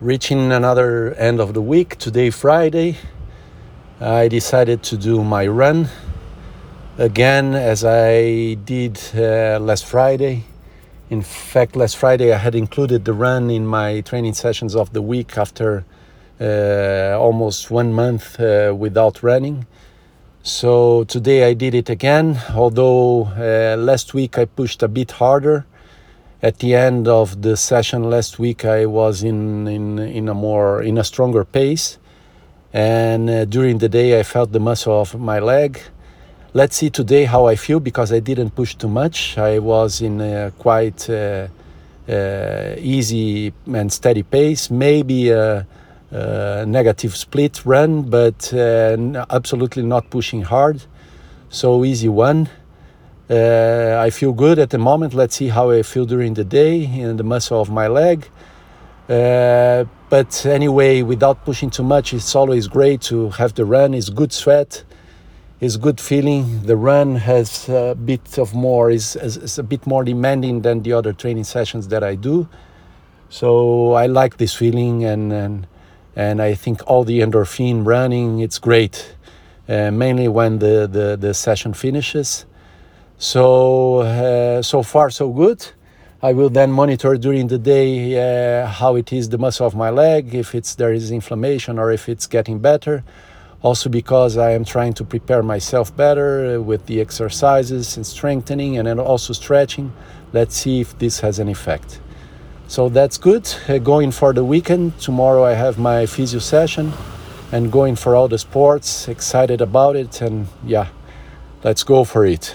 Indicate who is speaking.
Speaker 1: reaching another end of the week. Today, Friday, I decided to do my run again as I did uh, last Friday. In fact, last Friday I had included the run in my training sessions of the week after uh, almost one month uh, without running. So today I did it again, although uh, last week I pushed a bit harder. At the end of the session last week, I was in, in, in a more in a stronger pace, and uh, during the day I felt the muscle of my leg. Let's see today how I feel because I didn't push too much. I was in a quite uh, uh easy and steady pace, maybe. A, uh, negative split run, but uh, absolutely not pushing hard. So easy one. Uh, I feel good at the moment. Let's see how I feel during the day in the muscle of my leg. Uh, but anyway, without pushing too much, it's always great to have the run. It's good sweat, it's good feeling. The run has a bit of more is, is a bit more demanding than the other training sessions that I do. So I like this feeling and, and and I think all the endorphin running, it's great, uh, mainly when the, the, the session finishes. So, uh, so far, so good. I will then monitor during the day uh, how it is the muscle of my leg, if it's there is inflammation or if it's getting better. Also, because I am trying to prepare myself better uh, with the exercises and strengthening and then also stretching. Let's see if this has an effect. So that's good. Uh, going for the weekend. Tomorrow I have my physio session and going for all the sports. Excited about it. And yeah, let's go for it.